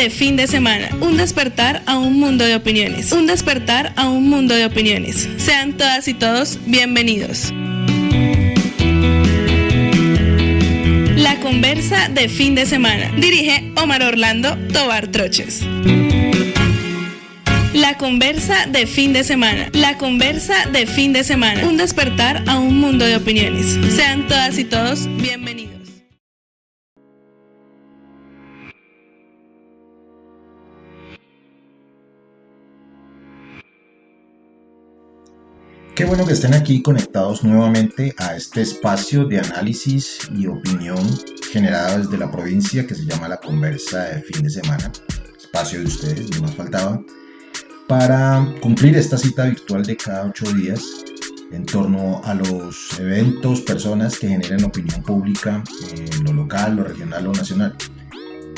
de fin de semana. Un despertar a un mundo de opiniones. Un despertar a un mundo de opiniones. Sean todas y todos bienvenidos. La conversa de fin de semana. Dirige Omar Orlando Tobar Troches. La conversa de fin de semana. La conversa de fin de semana. Un despertar a un mundo de opiniones. Sean todas y todos bienvenidos. Qué bueno que estén aquí conectados nuevamente a este espacio de análisis y opinión generada desde la provincia que se llama la conversa de fin de semana. Espacio de ustedes, no más faltaba para cumplir esta cita virtual de cada ocho días en torno a los eventos, personas que generen opinión pública en lo local, lo regional o nacional.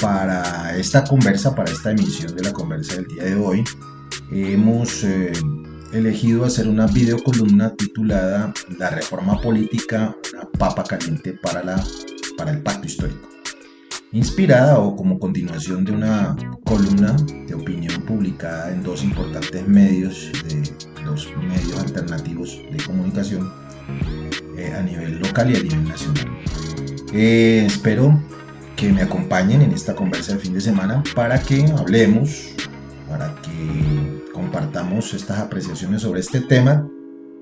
Para esta conversa, para esta emisión de la conversa del día de hoy, hemos eh, elegido hacer una videocolumna titulada La reforma política, una papa caliente para, la, para el pacto histórico inspirada o como continuación de una columna de opinión publicada en dos importantes medios de los medios alternativos de comunicación eh, a nivel local y a nivel nacional. Eh, espero que me acompañen en esta conversa de fin de semana para que hablemos, para que compartamos estas apreciaciones sobre este tema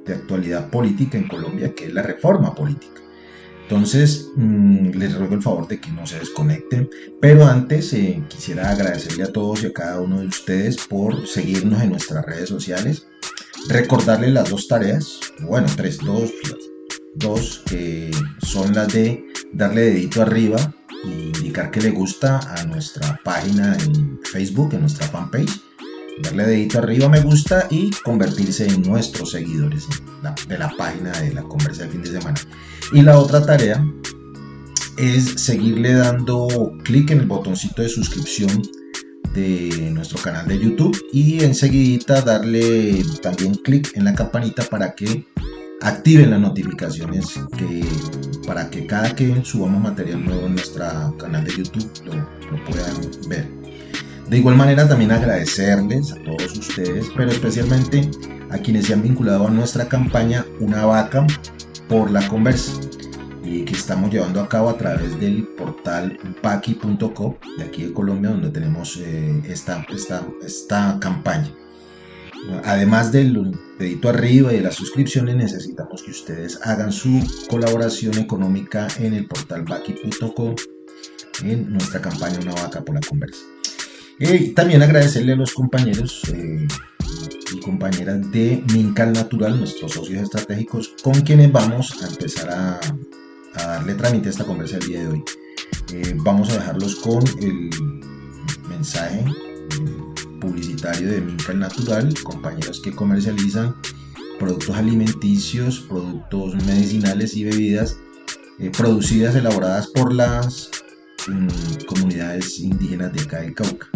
de actualidad política en Colombia, que es la reforma política. Entonces, mm, les ruego el favor de que no se desconecten. Pero antes, eh, quisiera agradecerle a todos y a cada uno de ustedes por seguirnos en nuestras redes sociales. Recordarles las dos tareas, bueno, tres, dos, dos que son las de darle dedito arriba e indicar que le gusta a nuestra página en Facebook, en nuestra fanpage darle dedito arriba me gusta y convertirse en nuestros seguidores de la página de la conversa de fin de semana. Y la otra tarea es seguirle dando clic en el botoncito de suscripción de nuestro canal de YouTube y enseguida darle también clic en la campanita para que activen las notificaciones que, para que cada que subamos material nuevo en nuestro canal de YouTube lo puedan ver. De igual manera también agradecerles a todos ustedes, pero especialmente a quienes se han vinculado a nuestra campaña Una vaca por la conversa, y que estamos llevando a cabo a través del portal paqui.co de aquí de Colombia, donde tenemos eh, esta, esta, esta campaña. Además del dedito arriba y de las suscripciones, necesitamos que ustedes hagan su colaboración económica en el portal paqui.co en nuestra campaña Una vaca por la conversa. También agradecerle a los compañeros eh, y compañeras de Mincal Natural, nuestros socios estratégicos, con quienes vamos a empezar a, darle trámite a esta conversa el día de hoy. Eh, vamos a dejarlos con el mensaje eh, publicitario de Mincal Natural, compañeros que comercializan productos alimenticios, productos medicinales y bebidas producidas, elaboradas por las mm, comunidades indígenas de acá del Cauca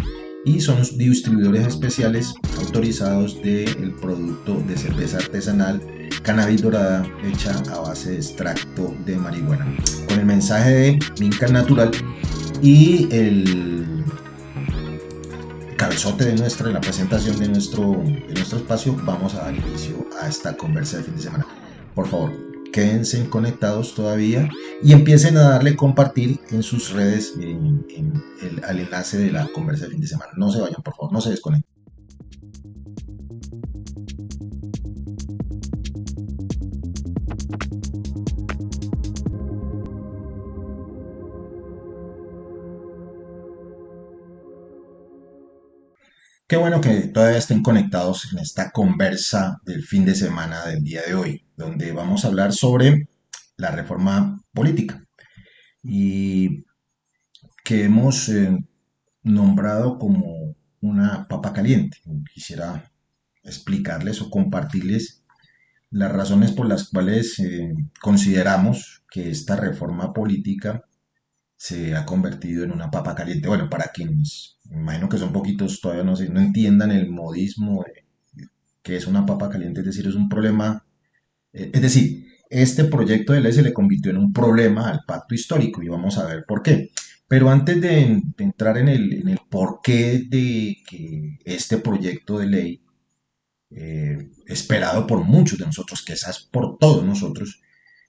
y son distribuidores especiales autorizados del producto de cerveza artesanal cannabis dorada hecha a base de extracto de marihuana. Con el mensaje de Minca Natural y el cabezote de nuestra, la presentación de nuestro, de nuestro espacio, vamos a dar inicio a esta conversa de fin de semana. Por favor, quédense conectados todavía y empiecen a darle compartir en sus redes el, al enlace de la conversa de fin de semana. No se vayan, por favor, no se desconecten. Bueno que todavía estén conectados en esta conversa del fin de semana del día de hoy, donde vamos a hablar sobre la reforma política y que hemos eh, nombrado como una papa caliente. Quisiera explicarles o compartirles las razones por las cuales eh, consideramos que esta reforma política se ha convertido en una papa caliente. Bueno, para quienes, imagino que son poquitos, todavía no, no entiendan el modismo que es una papa caliente, es decir, es un problema, eh, es decir, este proyecto de ley se le convirtió en un problema al pacto histórico y vamos a ver por qué. Pero antes de, entrar en el, en el porqué de que este proyecto de ley, eh, esperado por muchos de nosotros, que es por todos nosotros,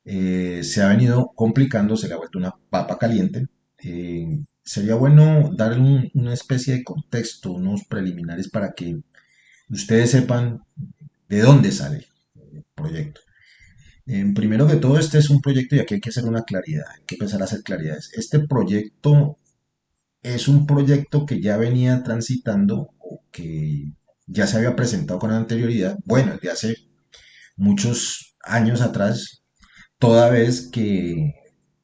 eh, se ha venido complicando, se le ha vuelto una papa caliente. Eh, sería bueno dar una especie de contexto, unos preliminares para que ustedes sepan de dónde sale el proyecto. primero que todo, este es un proyecto y aquí hay que hacer una claridad, hay que empezar a hacer claridades. Este proyecto es un proyecto que ya venía transitando o que ya se había presentado con anterioridad, bueno, desde hace muchos años atrás, toda vez que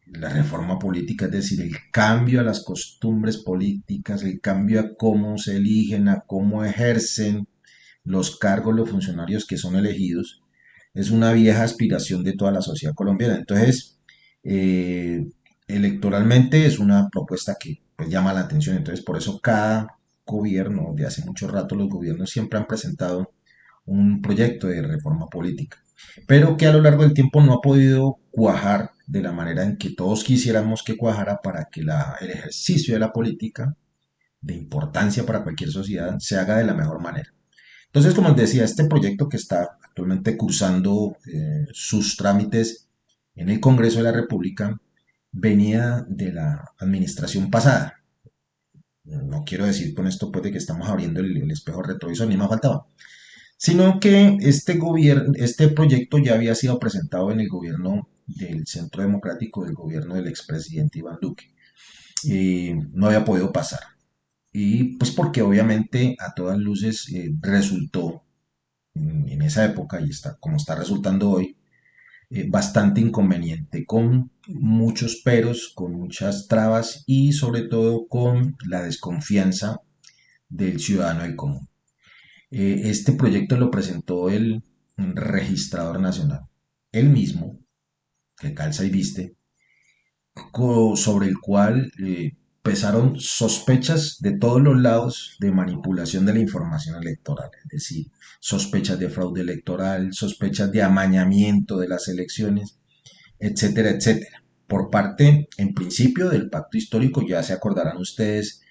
la reforma política, es decir, el cambio a las costumbres políticas, el cambio a cómo se eligen, a cómo ejercen los cargos, los funcionarios que son elegidos, es una vieja aspiración de toda la sociedad colombiana. Entonces, eh, electoralmente es una propuesta que pues, llama la atención. Entonces, por eso cada gobierno, de hace mucho rato los gobiernos siempre han presentado un proyecto de reforma política pero que a lo largo del tiempo no ha podido cuajar de la manera en que todos quisiéramos que cuajara para que el ejercicio de la política, de importancia para cualquier sociedad, se haga de la mejor manera. Entonces, como les decía, este proyecto que está actualmente cursando eh, sus trámites en el Congreso de la República venía de la administración pasada. No quiero decir con esto pues de que estamos abriendo el, el espejo retrovisor, ni más faltaba sino que este, gobierno, este proyecto ya había sido presentado en el gobierno del Centro Democrático, del gobierno del expresidente Iván Duque. Y no había podido pasar. Y pues porque obviamente a todas luces eh, resultó en, esa época y está como está resultando hoy, eh, bastante inconveniente, con muchos peros, con muchas trabas y sobre todo con la desconfianza del ciudadano del común. Eh, este proyecto lo presentó el registrador nacional, él mismo, que calza y viste, sobre el cual eh, pesaron sospechas de todos los lados de manipulación de la información electoral, es decir, sospechas de fraude electoral, sospechas de amañamiento de las elecciones, etcétera, etcétera. Por parte, en principio, del pacto histórico, ya se acordarán ustedes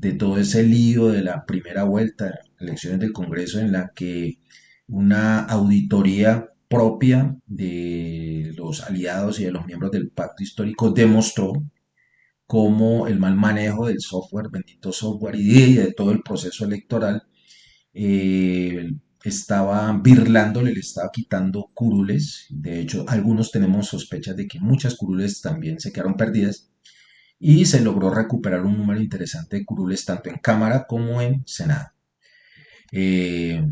de todo ese lío de la primera vuelta, elecciones del Congreso, en la que una auditoría propia de los aliados y de los miembros del pacto histórico demostró cómo el mal manejo del software, bendito software y de, todo el proceso electoral eh, estaba birlándole, le estaba quitando curules. De hecho, algunos tenemos sospechas de que muchas curules también se quedaron perdidas y se logró recuperar un número interesante de curules tanto en Cámara como en Senado. Eh,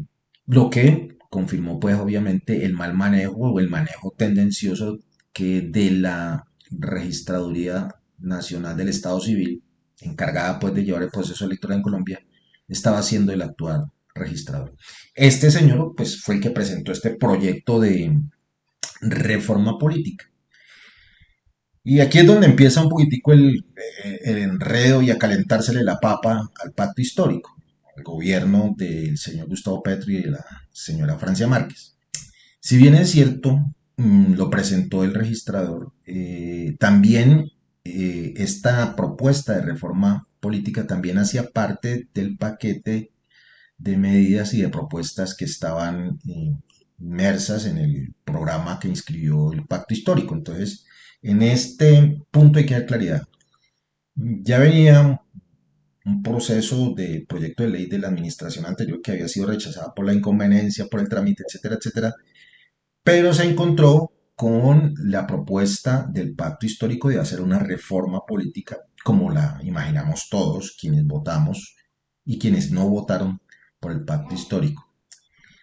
lo que confirmó pues obviamente el mal manejo o el manejo tendencioso que de la Registraduría Nacional del Estado Civil, encargada pues de llevar el proceso electoral en Colombia, estaba haciendo el actual registrador. Este señor pues fue el que presentó este proyecto de reforma política y aquí es donde empieza un poquitico el, enredo y a calentársele la papa al pacto histórico, al gobierno del señor Gustavo Petro y de la señora Francia Márquez. Si bien es cierto, mm, lo presentó el registrador, eh, también eh, esta propuesta de reforma política también hacía parte del paquete de medidas y de propuestas que estaban eh, inmersas en el programa que inscribió el pacto histórico. Entonces, en este punto hay que dar claridad. Ya venía un proceso de proyecto de ley de la administración anterior que había sido rechazada por la inconveniencia, por el trámite, etcétera, etcétera, pero se encontró con la propuesta del pacto histórico de hacer una reforma política como la imaginamos todos, quienes votamos y quienes no votaron por el pacto histórico.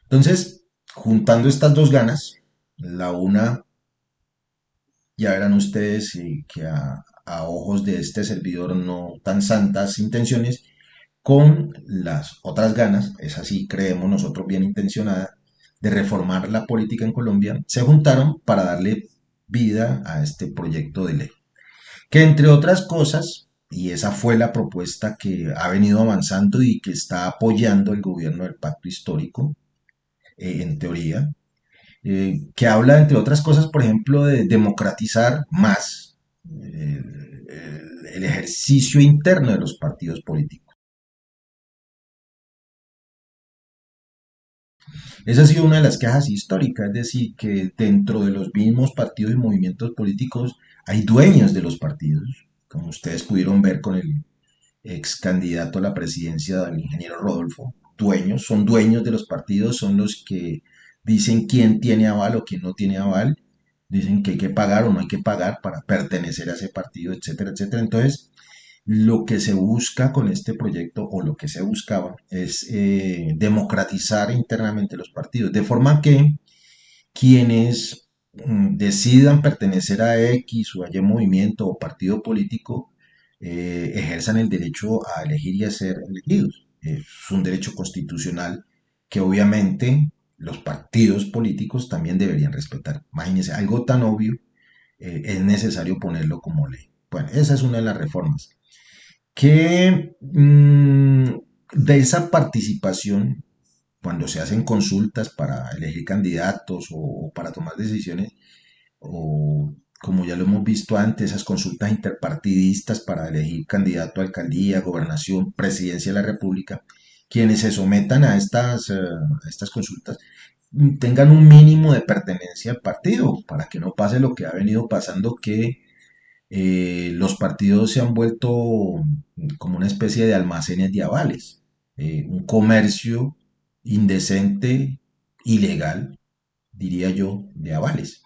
Entonces, juntando estas dos ganas, la una ya verán ustedes que a, ojos de este servidor no tan santas intenciones, con las otras ganas, es así, creemos nosotros bien intencionada, de reformar la política en Colombia, se juntaron para darle vida a este proyecto de ley. Que entre otras cosas, y esa fue la propuesta que ha venido avanzando y que está apoyando el gobierno del pacto histórico, eh, en teoría, eh, que habla, entre otras cosas, por ejemplo, de democratizar más eh, el ejercicio interno de los partidos políticos. Esa ha sido una de las quejas históricas, es decir, que dentro de los mismos partidos y movimientos políticos hay dueños de los partidos, como ustedes pudieron ver con el ex candidato a la presidencia del ingeniero Rodolfo, dueños, son dueños de los partidos, son los que dicen quién tiene aval o quién no tiene aval, dicen que hay que pagar o no hay que pagar para pertenecer a ese partido, etcétera, etcétera. Entonces, lo que se busca con este proyecto o lo que se buscaba es eh, democratizar internamente los partidos, de forma que quienes mm, decidan pertenecer a X o a Y movimiento o partido político eh, ejerzan el derecho a elegir y a ser elegidos. Es un derecho constitucional que obviamente los partidos políticos también deberían respetar. Imagínense, algo tan obvio eh, es necesario ponerlo como ley. Bueno, esa es una de las reformas que mm, de esa participación, cuando se hacen consultas para elegir candidatos o, para tomar decisiones, o como ya lo hemos visto antes, esas consultas interpartidistas para elegir candidato a alcaldía, gobernación, presidencia de la República, quienes se sometan a estas, eh, a estas consultas tengan un mínimo de pertenencia al partido, para que no pase lo que ha venido pasando, que eh, los partidos se han vuelto como una especie de almacenes de avales, eh, un comercio indecente, ilegal, diría yo, de avales.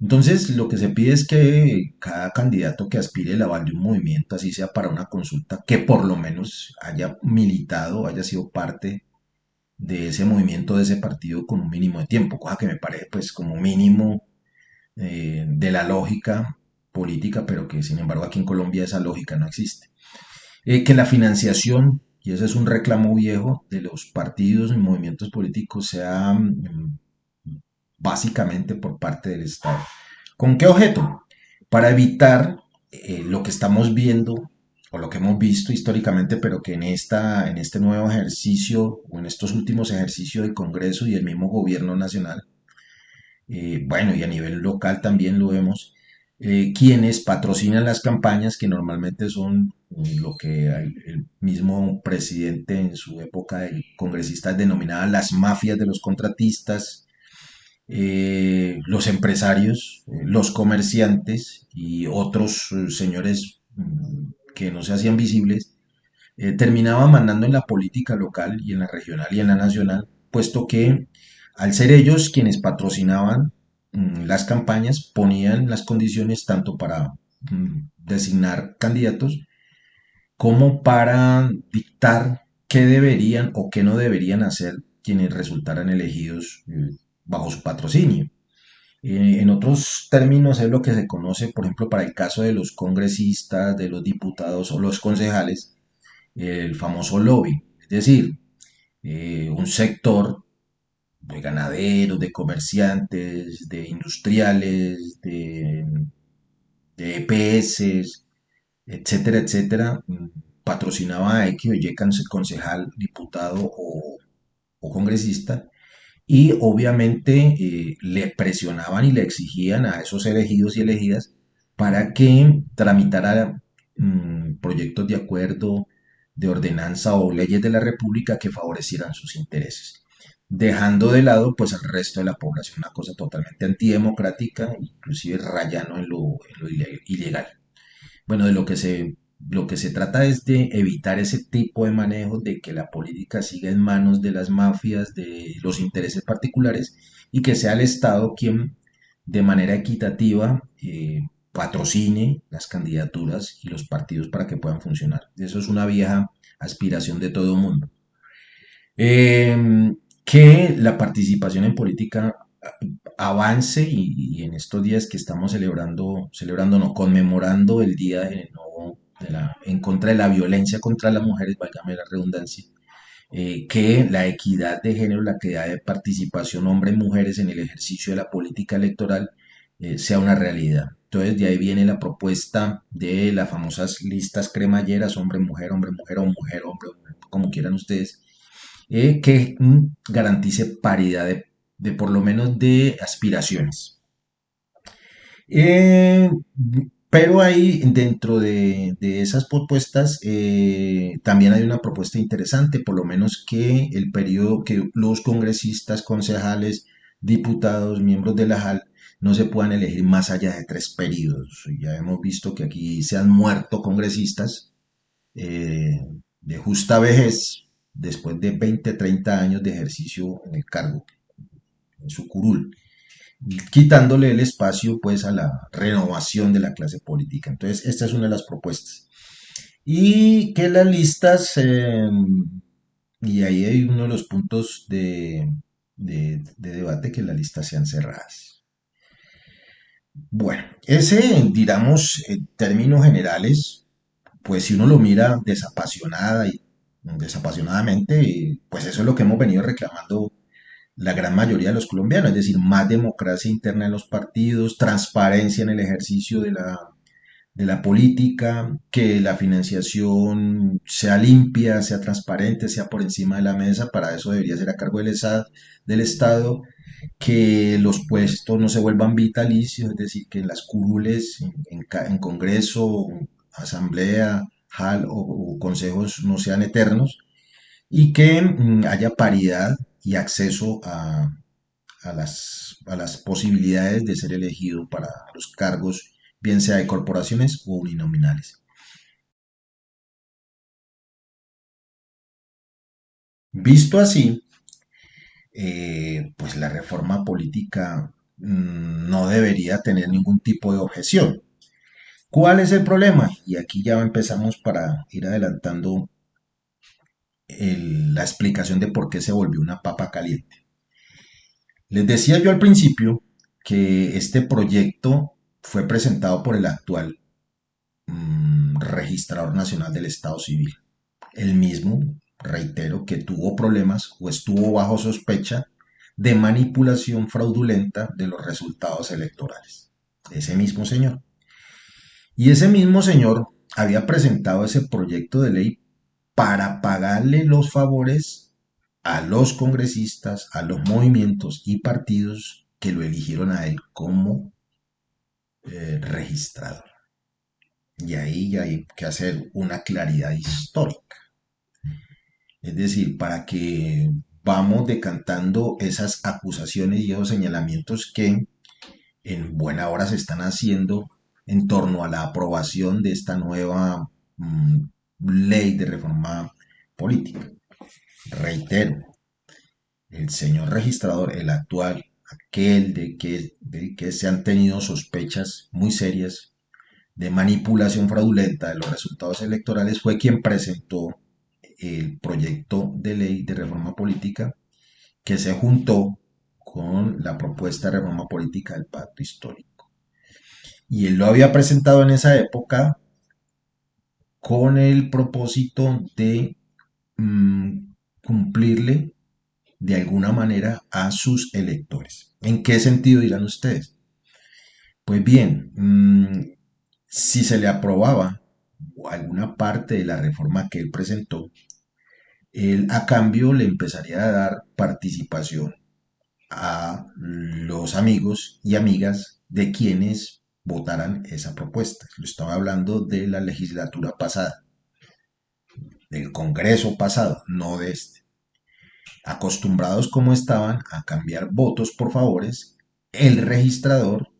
Entonces, lo que se pide es que cada candidato que aspire el aval de un movimiento, así sea para una consulta, que por lo menos haya militado, haya sido parte de ese movimiento, de ese partido con un mínimo de tiempo, cosa que me parece pues como mínimo eh, de la lógica política, pero que sin embargo aquí en Colombia esa lógica no existe. Eh, que la financiación, y ese es un reclamo viejo de los partidos y movimientos políticos, sea mm, básicamente por parte del Estado. ¿Con qué objeto? Para evitar eh, lo que estamos viendo o lo que hemos visto históricamente, pero que en, esta, en este nuevo ejercicio o en estos últimos ejercicios del Congreso y el mismo gobierno nacional, eh, bueno, y a nivel local también lo vemos, eh, quienes patrocinan las campañas, que normalmente son eh, lo que el mismo presidente en su época de congresista denominaba las mafias de los contratistas, eh, los empresarios, los comerciantes y otros señores mm, que no se hacían visibles, terminaban mandando en la política local y en la regional y en la nacional, puesto que al ser ellos quienes patrocinaban Mm, las campañas ponían las condiciones tanto para mm, designar candidatos como para dictar qué deberían o qué no deberían hacer quienes resultaran elegidos eh, bajo su patrocinio. Eh, en otros términos es lo que se conoce, por ejemplo, para el caso de los congresistas, de los diputados o los concejales, el famoso lobby. Es decir, eh, un sector de ganaderos, de comerciantes, de industriales, de, de EPS, etcétera, etcétera, patrocinaba a X o Y concejal, diputado o, congresista, y obviamente eh, le presionaban y le exigían a esos elegidos y elegidas para que tramitara mm, proyectos de acuerdo, de ordenanza o leyes de la República que favorecieran sus intereses dejando de lado pues al resto de la población, una cosa totalmente antidemocrática, inclusive rayano en lo, ilegal. Bueno, de lo que se lo que se trata es de evitar ese tipo de manejo, de que la política siga en manos de las mafias, de los intereses particulares, y que sea el Estado quien de manera equitativa eh, patrocine las candidaturas y los partidos para que puedan funcionar. Eso es una vieja aspiración de todo el mundo. Eh, que la participación en política avance y, en estos días que estamos celebrando, celebrando, no, conmemorando el Día de, la, en contra de la violencia contra las mujeres, válgame la redundancia, eh, que la equidad de género, la equidad de participación hombres-mujeres en el ejercicio de la política electoral eh, sea una realidad. Entonces de ahí viene la propuesta de las famosas listas cremalleras, hombre-mujer, hombre-mujer o mujer-hombre, como quieran ustedes, eh, que mm, garantice paridad de por lo menos de aspiraciones. Pero ahí dentro de, esas propuestas eh, también hay una propuesta interesante, por lo menos que el periodo que los congresistas, concejales, diputados, miembros de la JAL no se puedan elegir más allá de tres periodos. Ya hemos visto que aquí se han muerto congresistas eh, de justa vejez después de 20, 30 años de ejercicio en el cargo, en su curul, quitándole el espacio pues a la renovación de la clase política. Entonces, esta es una de las propuestas. Y que las listas, em, y ahí hay uno de los puntos de, de debate, que las listas sean cerradas. Bueno, ese, digamos, en términos generales, pues si uno lo mira desapasionada y desapasionadamente, pues eso es lo que hemos venido reclamando la gran mayoría de los colombianos, es decir, más democracia interna en los partidos, transparencia en el ejercicio de la, de la política, que la financiación sea limpia, sea transparente, sea por encima de la mesa, para eso debería ser a cargo del, del Estado, que los puestos no se vuelvan vitalicios, es decir, que las curules en, en Congreso, Asamblea, HAL o, consejos no sean eternos y que mm, haya paridad y acceso a, las, a las posibilidades de ser elegido para los cargos, bien sea de corporaciones o uninominales. Visto así, eh, pues la reforma política mm, no debería tener ningún tipo de objeción. ¿Cuál es el problema? Y aquí ya empezamos para ir adelantando la explicación de por qué se volvió una papa caliente. Les decía yo al principio que este proyecto fue presentado por el actual mm, registrador nacional del Estado Civil. El mismo, reitero, que tuvo problemas o estuvo bajo sospecha de manipulación fraudulenta de los resultados electorales. Ese mismo señor. Y ese mismo señor había presentado ese proyecto de ley para pagarle los favores a los congresistas, a los movimientos y partidos que lo eligieron a él como eh, registrador. Y ahí hay que hacer una claridad histórica. Es decir, para que vamos decantando esas acusaciones y esos señalamientos que en buena hora se están haciendo en torno a la aprobación de esta nueva mm, ley de reforma política. Reitero, el señor registrador, el actual, aquel de que, de que se han tenido sospechas muy serias de manipulación fraudulenta de los resultados electorales, fue quien presentó el proyecto de ley de reforma política que se juntó con la propuesta de reforma política del pacto histórico. Y él lo había presentado en esa época con el propósito de mm, cumplirle de alguna manera a sus electores. ¿En qué sentido dirán ustedes? Pues bien, mm, si se le aprobaba alguna parte de la reforma que él presentó, él a cambio le empezaría a dar participación a los amigos y amigas de quienes votaran esa propuesta. Lo estaba hablando de la legislatura pasada, del Congreso pasado, no de este. Acostumbrados como estaban a cambiar votos por favores, el registrador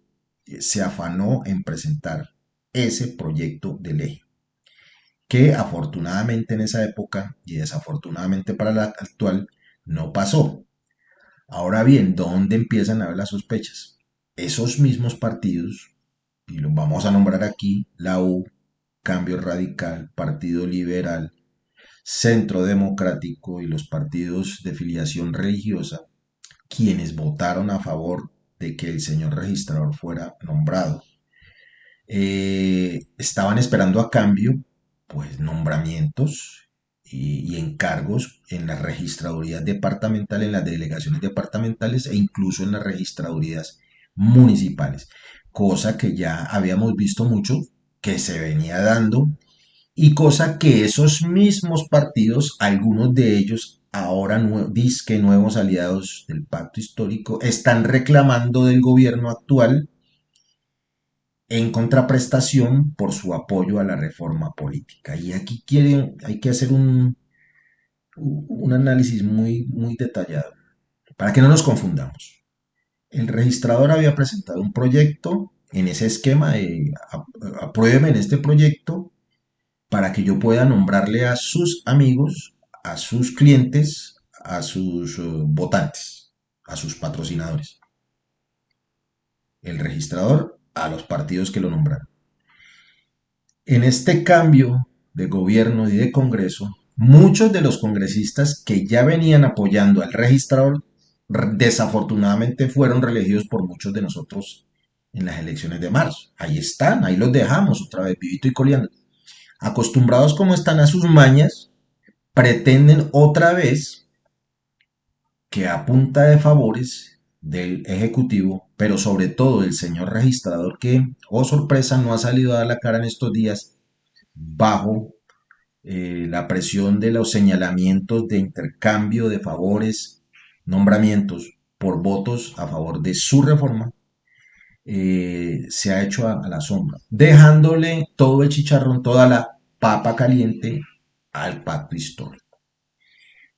se afanó en presentar ese proyecto de ley, que afortunadamente en esa época y desafortunadamente para la actual no pasó. Ahora bien, ¿dónde empiezan a ver las sospechas? Esos mismos partidos y los vamos a nombrar aquí, la U, Cambio Radical, Partido Liberal, Centro Democrático y los partidos de filiación religiosa, quienes votaron a favor de que el señor registrador fuera nombrado. Eh, estaban esperando a cambio, pues, nombramientos y, y, encargos en las registradurías departamentales, en las delegaciones departamentales e incluso en las registradurías municipales cosa que ya habíamos visto mucho, que se venía dando, y cosa que esos mismos partidos, algunos de ellos ahora que nuevos aliados del pacto histórico están reclamando del gobierno actual en contraprestación por su apoyo a la reforma política. Y aquí quieren, hay que hacer un, un análisis muy, muy detallado para que no nos confundamos. El registrador había presentado un proyecto en ese esquema de aprueben este proyecto para que yo pueda nombrarle a sus amigos, a sus clientes, a sus eh, votantes, a sus patrocinadores. El registrador a los partidos que lo nombraron. En este cambio de gobierno y de Congreso, muchos de los congresistas que ya venían apoyando al registrador desafortunadamente fueron reelegidos por muchos de nosotros en las elecciones de marzo. Ahí están, ahí los dejamos otra vez, vivito y coleando. Acostumbrados como están a sus mañas, pretenden otra vez que a punta de favores del Ejecutivo, pero sobre todo del señor registrador que, oh sorpresa, no ha salido a dar la cara en estos días bajo eh, la presión de los señalamientos de intercambio de favores, nombramientos por votos a favor de su reforma, eh, se ha hecho a, la sombra, dejándole todo el chicharrón, toda la papa caliente al pacto histórico.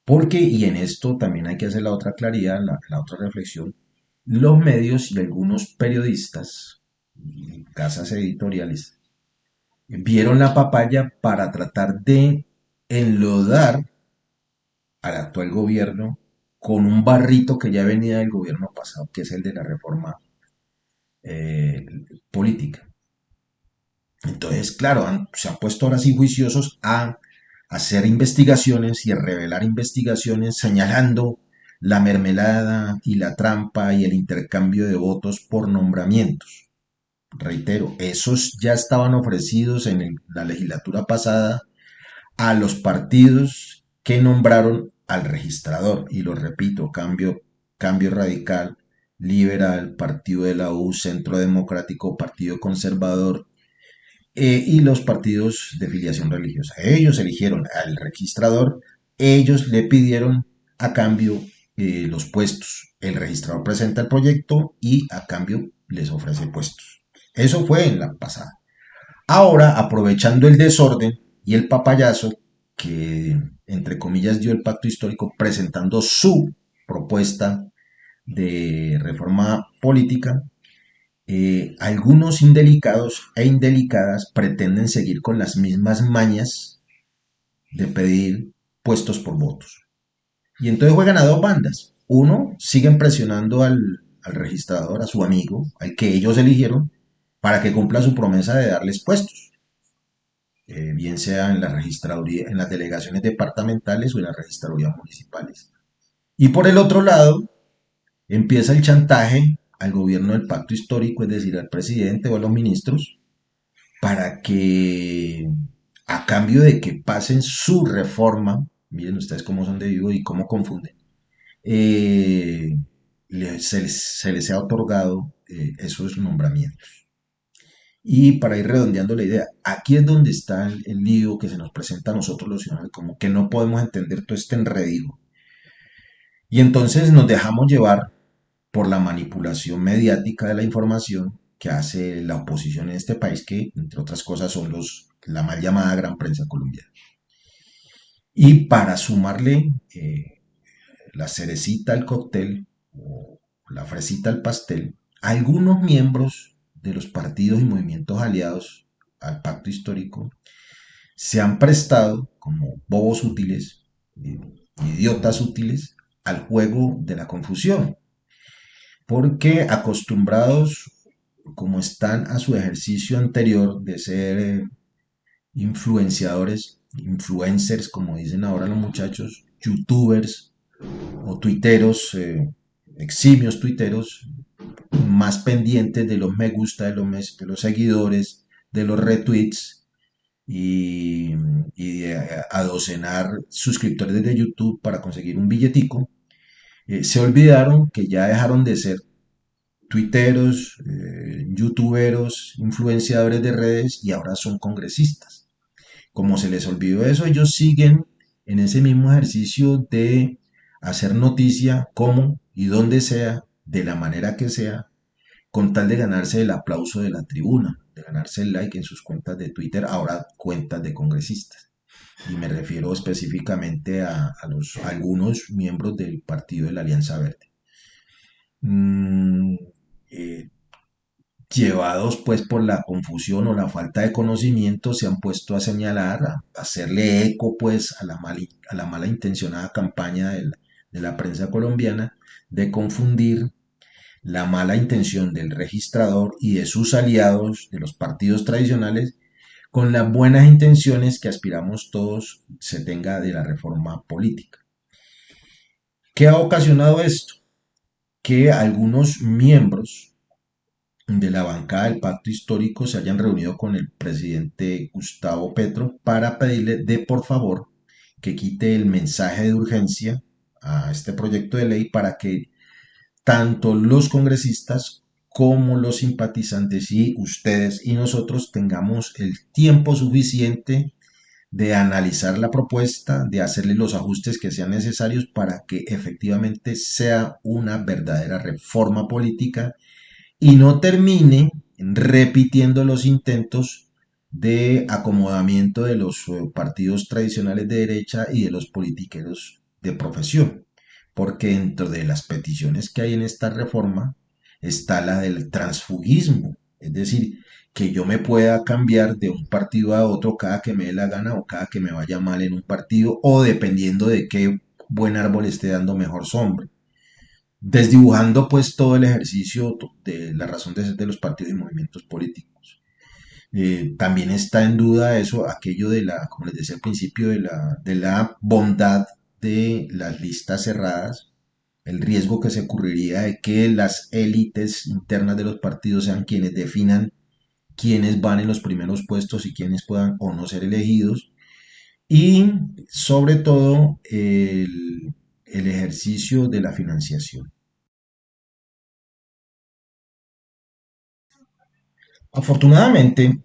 Porque, y en esto también hay que hacer la otra claridad, la, otra reflexión, los medios y algunos periodistas, casas editoriales, vieron la papaya para tratar de enlodar al actual gobierno con un barrito que ya venía del gobierno pasado, que es el de la reforma eh, política. Entonces, claro, se han puesto ahora sí juiciosos a hacer investigaciones y a revelar investigaciones señalando la mermelada y la trampa y el intercambio de votos por nombramientos. Reitero, esos ya estaban ofrecidos en la legislatura pasada a los partidos que nombraron al registrador. Y lo repito, cambio, cambio radical, liberal, partido de la U, centro democrático, partido conservador, eh, y los partidos de filiación religiosa. Ellos eligieron al registrador, ellos le pidieron a cambio eh, los puestos. El registrador presenta el proyecto y a cambio les ofrece puestos. Eso fue en la pasada. Ahora, aprovechando el desorden y el papayazo que, entre comillas, dio el pacto histórico presentando su propuesta de reforma política, eh, algunos indelicados e indelicadas pretenden seguir con las mismas mañas de pedir puestos por votos. Y entonces juegan a dos bandas. Uno, siguen presionando al, registrador, a su amigo, al que ellos eligieron, para que cumpla su promesa de darles puestos. Eh, bien sea en la registraduría, en las delegaciones departamentales o en las registradurías municipales. Y por el otro lado, empieza el chantaje al gobierno del pacto histórico, es decir, al presidente o a los ministros, para que a cambio de que pasen su reforma, miren ustedes cómo son de vivo y cómo confunden, eh, se, les, ha otorgado eh, esos nombramientos. Y para ir redondeando la idea, aquí es donde está el, lío que se nos presenta a nosotros los ciudadanos, como que no podemos entender todo este enredido. Y entonces nos dejamos llevar por la manipulación mediática de la información que hace la oposición en este país, que entre otras cosas son los, la mal llamada gran prensa colombiana. Y para sumarle eh, la cerecita al cóctel o la fresita al pastel, algunos miembros de los partidos y movimientos aliados al pacto histórico se han prestado como bobos útiles, idiotas útiles, al juego de la confusión, porque acostumbrados como están a su ejercicio anterior de ser eh, influenciadores, influencers, como dicen ahora los muchachos, youtubers o tuiteros, eh, eximios tuiteros, más pendientes de los me gusta, de los, los seguidores, de los retweets y, de adocenar suscriptores de YouTube para conseguir un billetico, eh, se olvidaron que ya dejaron de ser tuiteros, eh, youtuberos, influenciadores de redes y ahora son congresistas. Como se les olvidó eso, ellos siguen en ese mismo ejercicio de hacer noticia como y donde sea, de la manera que sea, con tal de ganarse el aplauso de la tribuna, de ganarse el like en sus cuentas de Twitter, ahora cuentas de congresistas. Y me refiero específicamente a, los, algunos miembros del partido de la Alianza Verde. Mm, eh, llevados pues por la confusión o la falta de conocimiento, se han puesto a señalar, a, hacerle eco pues a la, a la mala intencionada campaña de la, prensa colombiana de confundir la mala intención del registrador y de sus aliados de los partidos tradicionales con las buenas intenciones que aspiramos todos se tenga de la reforma política. ¿Qué ha ocasionado esto? Que algunos miembros de la bancada del pacto histórico se hayan reunido con el presidente Gustavo Petro para pedirle de por favor que quite el mensaje de urgencia a este proyecto de ley para que tanto los congresistas como los simpatizantes y ustedes y nosotros tengamos el tiempo suficiente de analizar la propuesta, de hacerle los ajustes que sean necesarios para que efectivamente sea una verdadera reforma política y no termine repitiendo los intentos de acomodamiento de los eh, partidos tradicionales de derecha y de los politiqueros de profesión. Porque dentro de las peticiones que hay en esta reforma está la del transfugismo, es decir, que yo me pueda cambiar de un partido a otro cada que me dé la gana o cada que me vaya mal en un partido o dependiendo de qué buen árbol esté dando mejor sombra desdibujando pues todo el ejercicio de la razón de ser de los partidos y movimientos políticos. Eh, también está en duda eso, aquello de la, como les decía al principio, de la, de la bondad de las listas cerradas, el riesgo que se ocurriría de que las élites internas de los partidos sean quienes definan quiénes van en los primeros puestos y quiénes puedan o no ser elegidos. Y sobre todo el, el ejercicio de la financiación. Afortunadamente,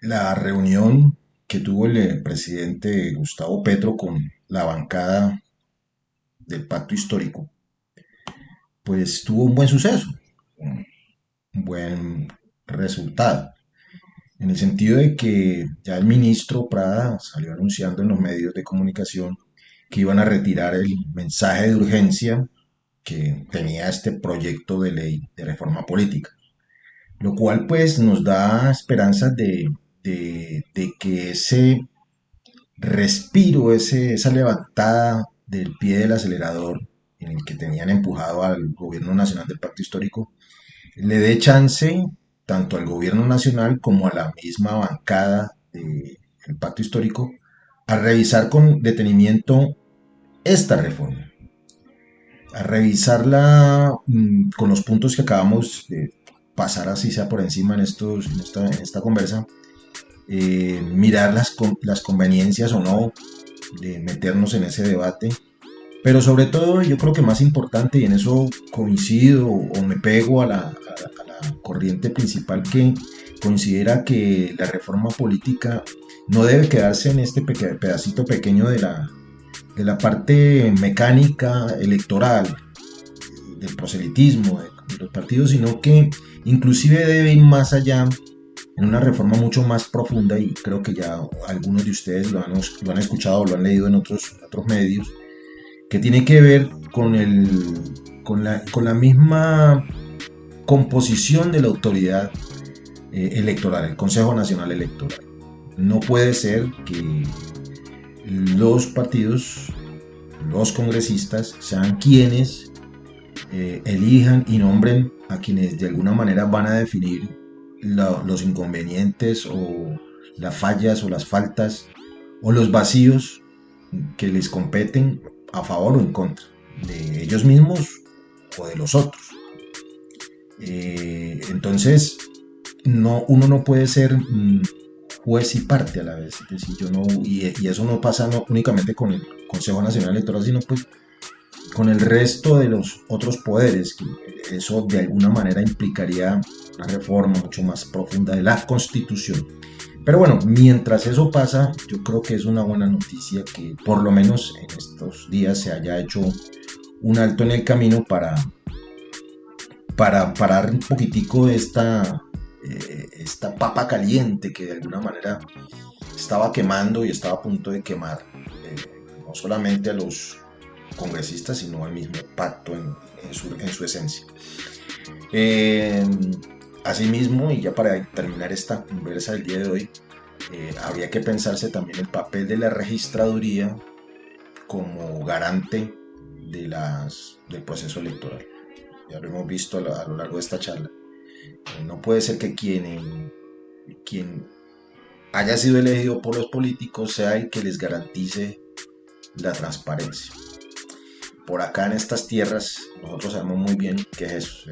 la reunión que tuvo el presidente Gustavo Petro con la bancada del pacto histórico, pues tuvo un buen suceso, un buen resultado, en el sentido de que ya el ministro Prada salió anunciando en los medios de comunicación que iban a retirar el mensaje de urgencia que tenía este proyecto de ley de reforma política. Lo cual pues nos da esperanzas de, que ese respiro, ese, esa levantada del pie del acelerador en el que tenían empujado al gobierno nacional del pacto histórico, le dé chance tanto al gobierno nacional como a la misma bancada del pacto histórico a revisar con detenimiento esta reforma, a revisarla mm, con los puntos que acabamos de pasar así sea por encima en, esta, conversa, eh, mirar las, las conveniencias o no de meternos en ese debate, pero sobre todo yo creo que más importante, y en eso coincido o me pego a la, corriente principal que considera que la reforma política no debe quedarse en este pedacito pequeño de la, de la parte mecánica electoral, del proselitismo de, los partidos, sino que inclusive debe ir más allá en una reforma mucho más profunda y creo que ya algunos de ustedes lo han, lo han escuchado o lo han leído en otros, otros medios, que tiene que ver con, el, con, la, con la misma composición de la autoridad eh, electoral, el Consejo Nacional Electoral. No puede ser que los partidos, los congresistas, sean quienes eh, elijan y nombren a quienes de alguna manera van a definir los inconvenientes o las fallas o las faltas o los vacíos que les competen a favor o en contra de ellos mismos o de los otros. Eh, entonces, no, uno no puede ser mm, juez y parte a la vez. Decir, yo no, y, eso no pasa no únicamente con el Consejo Nacional Electoral, sino pues con el resto de los otros poderes. Eso de alguna manera implicaría una reforma mucho más profunda de la Constitución. Pero bueno, mientras eso pasa, yo creo que es una buena noticia que por lo menos en estos días se haya hecho un alto en el camino para, para parar un poquitico esta, eh, esta papa caliente que de alguna manera estaba quemando y estaba a punto de quemar eh, no solamente a los congresistas, sino al mismo pacto en, su, en su, esencia. Asimismo, y ya para terminar esta conversa del día de hoy, eh, habría que pensarse también el papel de la registraduría como garante de las, del proceso electoral. Ya lo hemos visto a lo, largo de esta charla. Eh, no puede ser que quien, quien haya sido elegido por los políticos sea el que les garantice la transparencia. Por acá en estas tierras, nosotros sabemos muy bien qué es eso.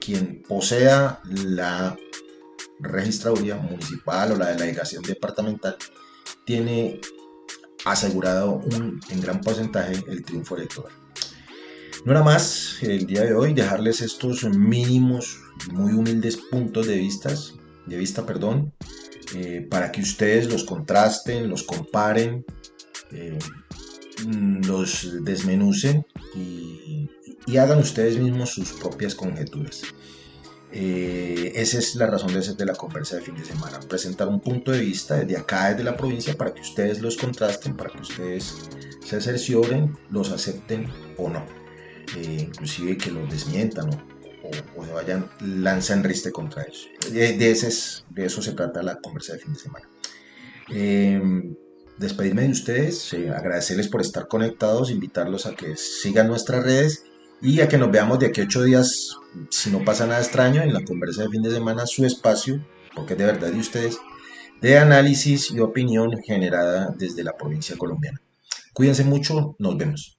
Quien posea la registraduría municipal o la delegación departamental tiene asegurado en gran porcentaje el triunfo electoral. No era más el día de hoy dejarles estos mínimos, muy humildes puntos de, vistas, de vista perdón, eh, para que ustedes los contrasten, los comparen, eh, los desmenucen y, hagan ustedes mismos sus propias conjeturas. Eh, esa es la razón de, de la conversa de fin de semana, presentar un punto de vista desde acá, desde la provincia, para que ustedes los contrasten, para que ustedes se cercioren, los acepten o no, eh, inclusive que los desmientan o, se vayan, lanzan riste contra eso. De, de, de, eso se trata la conversa de fin de semana. Eh, despedirme de ustedes, agradecerles por estar conectados, invitarlos a que sigan nuestras redes y a que nos veamos de aquí a ocho días, si no pasa nada extraño, en la conversa de fin de semana, su espacio, porque es de verdad de ustedes, de análisis y opinión generada desde la provincia colombiana. Cuídense mucho, nos vemos.